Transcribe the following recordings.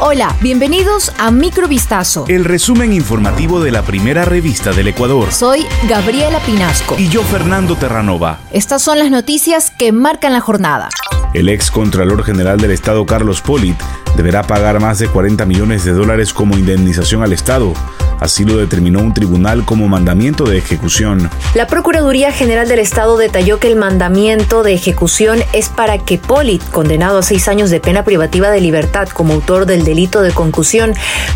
Hola, bienvenidos a Microvistazo. El resumen informativo de la primera revista del Ecuador. Soy Gabriela Pinasco. Y yo, Fernando Terranova. Estas son las noticias que marcan la jornada. El ex Contralor General del Estado, Carlos Polit, deberá pagar más de 40 millones de dólares como indemnización al Estado Así lo determinó un tribunal como mandamiento de ejecución. La Procuraduría General del Estado detalló que el mandamiento de ejecución es para que Polit, condenado a seis años de pena privativa de libertad como autor del delito de concusión,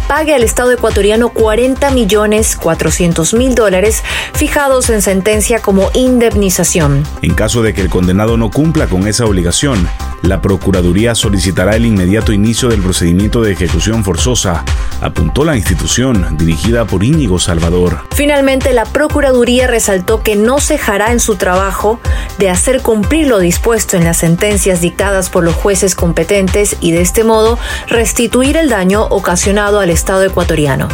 pague al Estado ecuatoriano 40 millones 400 mil dólares fijados en sentencia como indemnización. En caso de que el condenado no cumpla con esa obligación, la Procuraduría solicitará el inmediato inicio del procedimiento de ejecución forzosa, apuntó la institución dirigida por Íñigo Salvador. Finalmente, la Procuraduría resaltó que no cejará en su trabajo de hacer cumplir lo dispuesto en las sentencias dictadas por los jueces competentes y de este modo restituir el daño ocasionado al Estado ecuatoriano.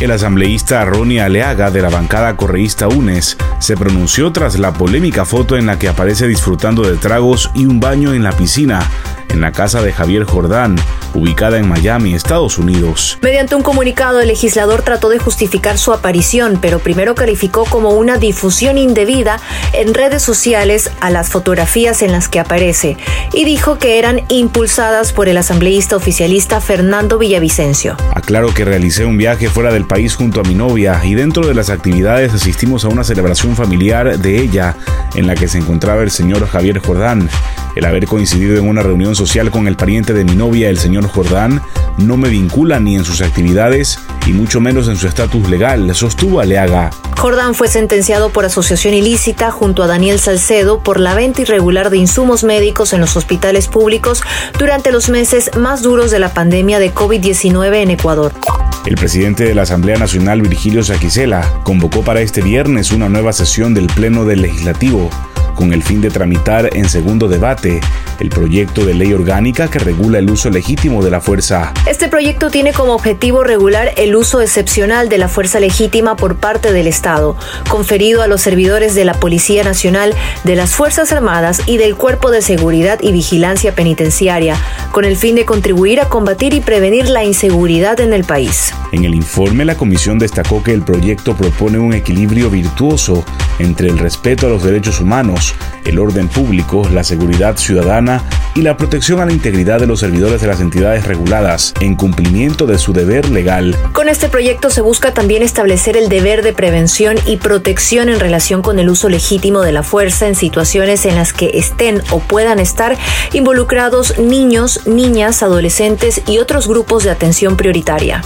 El asambleísta Ronnie Aleaga de la bancada correísta UNES se pronunció tras la polémica foto en la que aparece disfrutando de tragos y un baño en la piscina en la casa de Javier Jordán, ubicada en Miami, Estados Unidos. Mediante un comunicado, el legislador trató de justificar su aparición, pero primero calificó como una difusión indebida en redes sociales a las fotografías en las que aparece y dijo que eran impulsadas por el asambleísta oficialista Fernando Villavicencio. Aclaro que realicé un viaje fuera del país junto a mi novia y dentro de las actividades asistimos a una celebración familiar de ella en la que se encontraba el señor Javier Jordán. El haber coincidido en una reunión social con el pariente de mi novia, el señor Jordán, no me vincula ni en sus actividades y mucho menos en su estatus legal, sostuvo Aleaga. Jordán fue sentenciado por asociación ilícita junto a Daniel Salcedo por la venta irregular de insumos médicos en los hospitales públicos durante los meses más duros de la pandemia de COVID-19 en Ecuador. El presidente de la Asamblea Nacional, Virgilio Saquicela, convocó para este viernes una nueva sesión del Pleno del Legislativo con el fin de tramitar en segundo debate el proyecto de ley orgánica que regula el uso legítimo de la fuerza. Este proyecto tiene como objetivo regular el uso excepcional de la fuerza legítima por parte del Estado, conferido a los servidores de la Policía Nacional, de las Fuerzas Armadas y del Cuerpo de Seguridad y Vigilancia Penitenciaria, con el fin de contribuir a combatir y prevenir la inseguridad en el país. En el informe, la Comisión destacó que el proyecto propone un equilibrio virtuoso entre el respeto a los derechos humanos, el orden público, la seguridad ciudadana y la protección a la integridad de los servidores de las entidades reguladas en cumplimiento de su deber legal. Con este proyecto se busca también establecer el deber de prevención y protección en relación con el uso legítimo de la fuerza en situaciones en las que estén o puedan estar involucrados niños, niñas, adolescentes y otros grupos de atención prioritaria.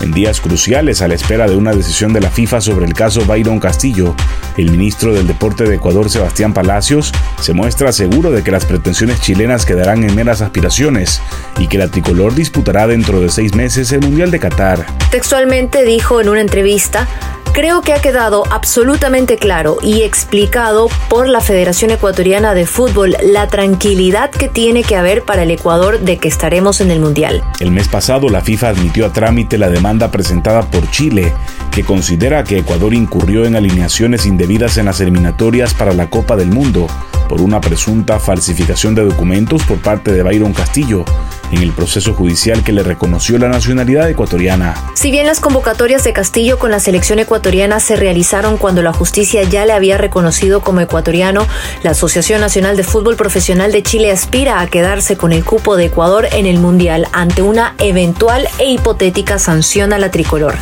En días cruciales a la espera de una decisión de la FIFA sobre el caso Byron Castillo, el ministro del Deporte de Ecuador, Sebastián Palacios, se muestra seguro de que las pretensiones chilenas quedarán en meras aspiraciones y que la tricolor disputará dentro de seis meses el Mundial de Qatar. Textualmente dijo en una entrevista, Creo que ha quedado absolutamente claro y explicado por la Federación Ecuatoriana de Fútbol la tranquilidad que tiene que haber para el Ecuador de que estaremos en el Mundial. El mes pasado la FIFA admitió a trámite la demanda presentada por Chile, que considera que Ecuador incurrió en alineaciones indebidas en las eliminatorias para la Copa del Mundo por una presunta falsificación de documentos por parte de Byron Castillo en el proceso judicial que le reconoció la nacionalidad ecuatoriana. Si bien las convocatorias de Castillo con la selección ecuatoriana se realizaron cuando la justicia ya le había reconocido como ecuatoriano, la Asociación Nacional de Fútbol Profesional de Chile aspira a quedarse con el cupo de Ecuador en el Mundial ante una eventual e hipotética sanción a la tricolor.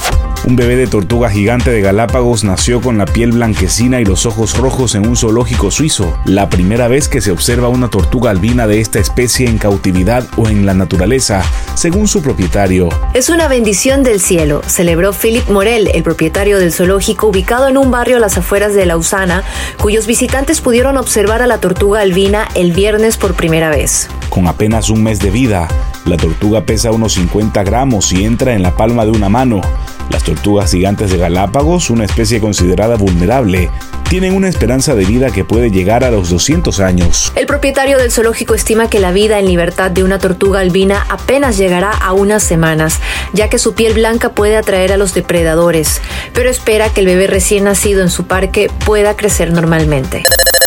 Un bebé de tortuga gigante de Galápagos nació con la piel blanquecina y los ojos rojos en un zoológico suizo, la primera vez que se observa una tortuga albina de esta especie en cautividad o en la naturaleza, según su propietario. Es una bendición del cielo, celebró Philip Morel, el propietario del zoológico ubicado en un barrio a las afueras de Lausana, cuyos visitantes pudieron observar a la tortuga albina el viernes por primera vez. Con apenas un mes de vida, la tortuga pesa unos 50 gramos y entra en la palma de una mano. Las tortugas gigantes de Galápagos, una especie considerada vulnerable, tienen una esperanza de vida que puede llegar a los 200 años. El propietario del zoológico estima que la vida en libertad de una tortuga albina apenas llegará a unas semanas, ya que su piel blanca puede atraer a los depredadores, pero espera que el bebé recién nacido en su parque pueda crecer normalmente.